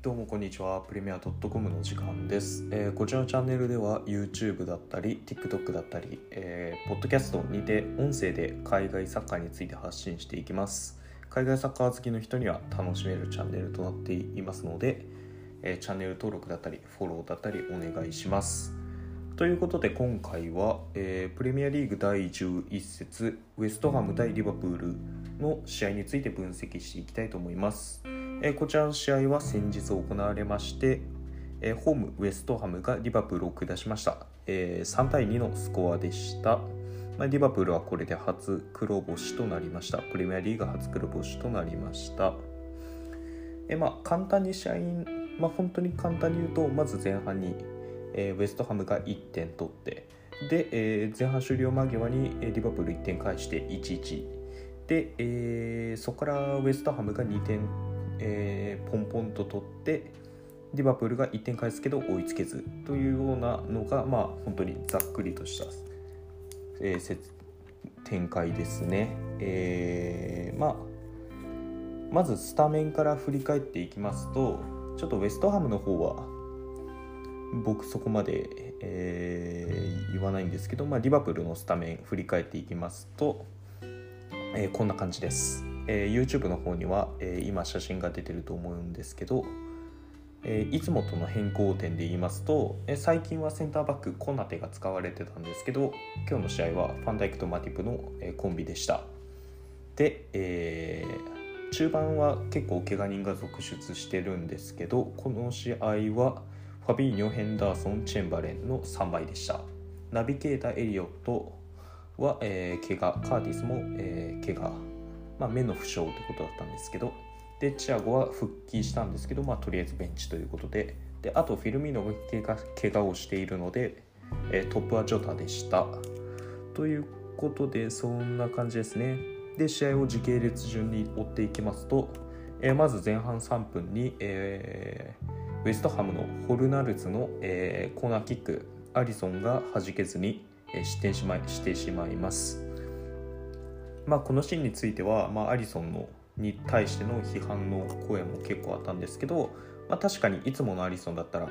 どうもこんにちは。プレミア .com の時間です、えーこちらのチャンネルでは YouTube だったり TikTok だったり、えー、ポッドキャストにて音声で海外サッカーについて発信していきます。海外サッカー好きの人には楽しめるチャンネルとなっていますので、えーチャンネル登録だったりフォローだったりお願いします。ということで今回は、えープレミアリーグ第11節ウェストハム対リバプールの試合について分析していきたいと思います。えこちらの試合は先日行われまして、えホームウェストハムがリバプールを下しました、え3対2のスコアでした、まあ、リバプールはこれで初黒星となりました。プレミアリーグ初黒星となりました。えまあ簡単に試合、まあ、本当に簡単に言うとまず前半に、えウェストハムが1点取ってで、え前半終了間際にリバプール1点返して1-1で、えそこからウェストハムが2点、えーポンポンと取ってリバプールが1点返すけど追いつけずというようなのがまあ本当にざっくりとした、えー展開ですね。えーまあまずスタメンから振り返っていきますとちょっとウェストハムの方は僕そこまで、えー言わないんですけど、まあ、リバプールのスタメン振り返っていきますと、えーこんな感じです、えー YouTube の方には、えー今写真が出てると思うんですけど、えーいつもとの変更点で言いますと、え最近はセンターバックコナテが使われてたんですけど今日の試合はファンダイクとマティプの、えコンビでした。で、え中盤は結構怪我人が続出してるんですけどこの試合はファビーニョ、ヘンダーソン、チェンバレンの3倍でした。ナビゲーター、エリオットは、えー怪我カーティスも、えー怪我、まあ、目の負傷ということだったんですけどでチアゴは復帰したんですけど、まあ、とりあえずベンチということでであとフィルミーノが怪我をしているので、えートップはジョタでした。ということでそんな感じですね。で試合を時系列順に追っていきますと、えーまず前半3分に、えーウェストハムのホルナルズの、えーコーナーキックアリソンが弾けずに、えー失点しまいしてしまいます。まあ、このシーンについては、まあ、アリソンのに対しての批判の声も結構あったんですけど、まあ、確かにいつものアリソンだったら、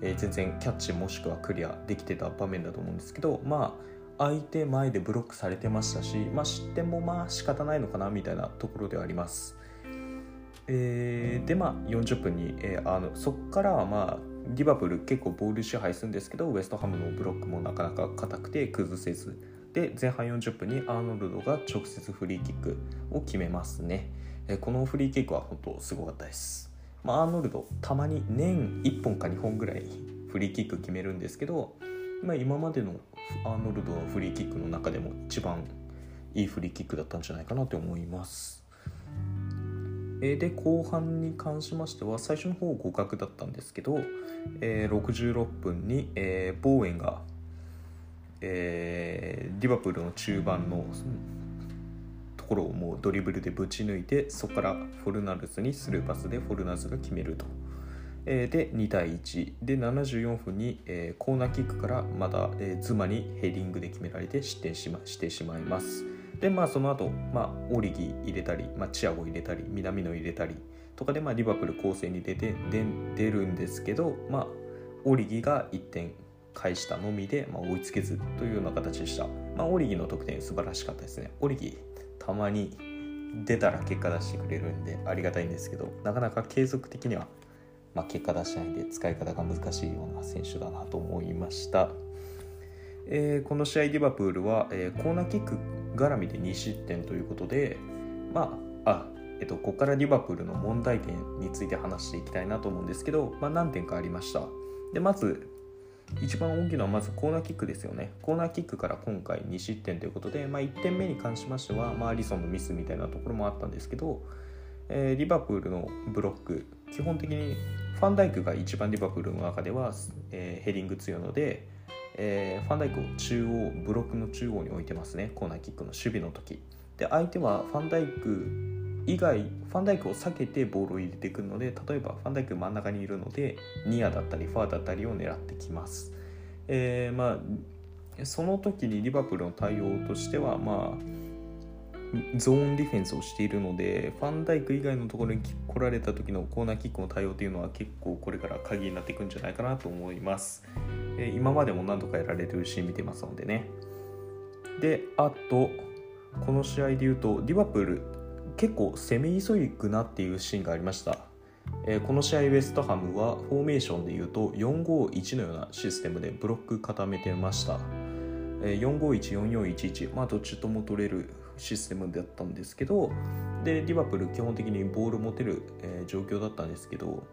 えー全然キャッチもしくはクリアできてた場面だと思うんですけどまあ相手前でブロックされてましたし、まあ、失点もまあ仕方ないのかなみたいなところではあります。えーでまあ40分に、えーあのそこからはまあリバプール結構ボール支配するんですけどウェストハムのブロックもなかなか硬くて崩せずで前半40分にアーノルドが直接フリーキックを決めますね、えこのフリーキックは本当すごかったです、まあ、アーノルドたまに年1本か2本ぐらいフリーキック決めるんですけど、まあ、今までのアーノルドのフリーキックの中でも一番いいフリーキックだったんじゃないかなと思います。えで後半に関しましては最初の方互角だったんですけど、えー66分に、えーボーエンが、えーリバプールの中盤のところをもうドリブルでぶち抜いてそこからフォルナルズにスルーパスでフォルナルズが決めると。えーで2対1で74分に、えーコーナーキックからまた、えーズマにヘディングで決められて失点し,、ま、してしまいますでまあその後、まあオリギ入れたり、まあ、チアゴ入れたり南野入れたりとかで、まあ、リバプール攻勢に出てで出るんですけど、まあ、オリギが1点返したのみで、まあ、追いつけずというような形でした、まあ、オリギの得点素晴らしかったですね。オリギたまに出たら結果出してくれるんでありがたいんですけどなかなか継続的にはまあ、結果出しないんで使い方が難しいような選手だなと思いました、えーこの試合リバプールは、えーコーナーキック絡みで2失点ということでまああえっと、ここからリバプールの問題点について話していきたいなと思うんですけど、まあ、何点かありました。でまず一番大きいのはまずコーナーキックですよね。コーナーキックから今回2失点ということで、まあ、1点目に関しましては、まあ、アリソンのミスみたいなところもあったんですけど、えーリバプールのブロック基本的にファンダイクが一番リバプールの中では、えーヘディング強いので、えーファンダイクを中央ブロックの中央に置いてますね。コーナーキックの守備の時。で相手はファンダイク以外ファンダイクを避けてボールを入れてくるので例えばファンダイク真ん中にいるのでニアだったりファーだったりを狙ってきます、えーまあその時にリバプールの対応としてはまあゾーンディフェンスをしているのでファンダイク以外のところに来られた時のコーナーキックの対応というのは結構これから鍵になっていくんじゃないかなと思います、えー、今までも何度かやられてるシーン見てますのでね。であとこの試合で言うとリバプール結構攻め急ぐなっていうシーンがありました。えー、この試合ウェストハムはフォーメーションでいうと451のようなシステムでブロック固めてました、えー、4514411まあどっちとも取れるシステムだったんですけどでリバプール基本的にボール持てる、えー、状況だったんですけど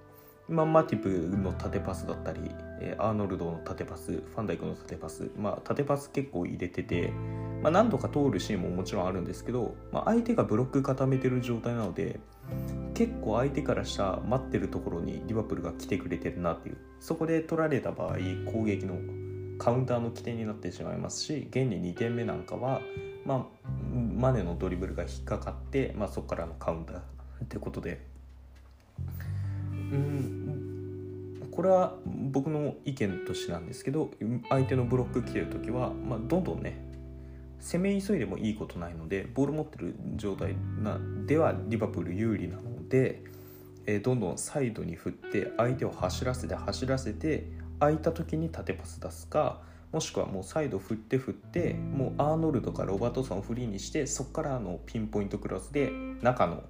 まあ、マティプの縦パスだったり、えー、アーノルドの縦パスファンダイクの縦パス、まあ、縦パス結構入れてて、まあ、何度か通るシーンももちろんあるんですけど、まあ、相手がブロック固めてる状態なので結構相手からした待ってるところにリバプールが来てくれてるなっていうそこで取られた場合攻撃のカウンターの起点になってしまいますし現に2点目なんかは、まあ、マネのドリブルが引っかかって、まあ、そこからのカウンターってことで。うんこれは僕の意見としてなんですけど相手のブロック来てる時は、まあ、どんどんね攻め急いでもいいことないのでボール持ってる状態なではリバプール有利なので、えー、どんどんサイドに振って相手を走らせて走らせて空いた時に縦パス出すかもしくはもうサイド振って振ってもうアーノルドかロバートソンをフリーにしてそこからのピンポイントクロスで中の、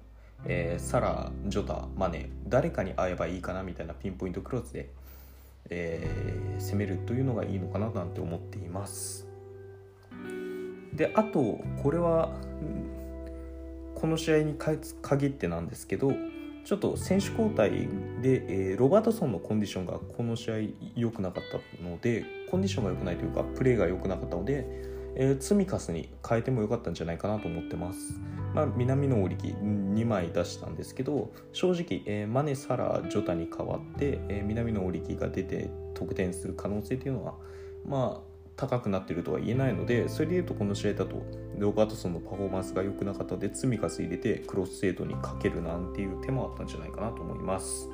えー、サラジョタマネ誰かに会えばいいかなみたいなピンポイントクロスで、えー、攻めるというのがいいのかななんて思っています。であとこれはこの試合に限ってなんですけどちょっと選手交代で、えー、ロバートソンのコンディションがこの試合良くなかったのでコンディションが良くないというかプレーが良くなかったので、えー、ツミカスに変えてもよかったんじゃないかなと思ってます。まあ、南の織木2枚出したんですけど正直、えー、マネ・サラ・ジョタに代わって、えー、南の織木が出て得点する可能性というのはまあ高くなってるとは言えないのでそれでいうとこの試合だとロバートソンのパフォーマンスが良くなかったので積み重入れてクロス精度にかけるなんていう手もあったんじゃないかなと思います。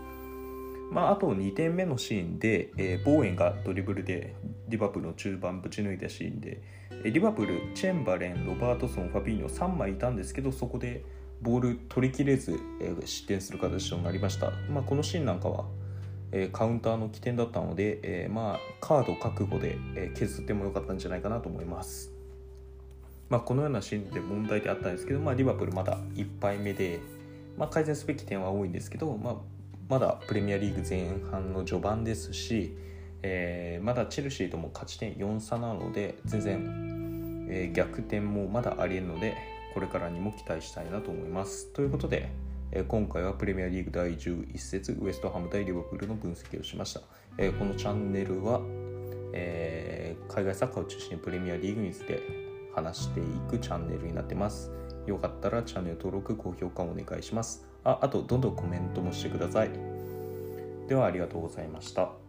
まあ、あと2点目のシーンで、えー、ボーエンがドリブルでリバプールの中盤ぶち抜いたシーンで、えー、リバプールチェンバレンロバートソンファビーニョ3枚いたんですけどそこでボール取りきれず、えー、失点する形となりました、まあ、このシーンなんかはえカウンターの起点だったので、えまあカード覚悟で、え削ってもよかったんじゃないかなと思います。まあ、このようなシーンで問題であったんですけど、まあ、リバプールまだ1敗目で、まあ、改善すべき点は多いんですけど、まあ、まだプレミアリーグ前半の序盤ですし、えー、まだチェルシーとも勝ち点4差なので全然、えー、逆転もまだありえるのでこれからにも期待したいなと思います。ということで、え今回はプレミアリーグ第11節ウエストハム対リバプールの分析をしました、えこのチャンネルは、え海外サッカーを中心にプレミアリーグについて話していくチャンネルになってます。よかったらチャンネル登録高評価お願いします。ああとどんどんコメントもしてください。ではありがとうございました。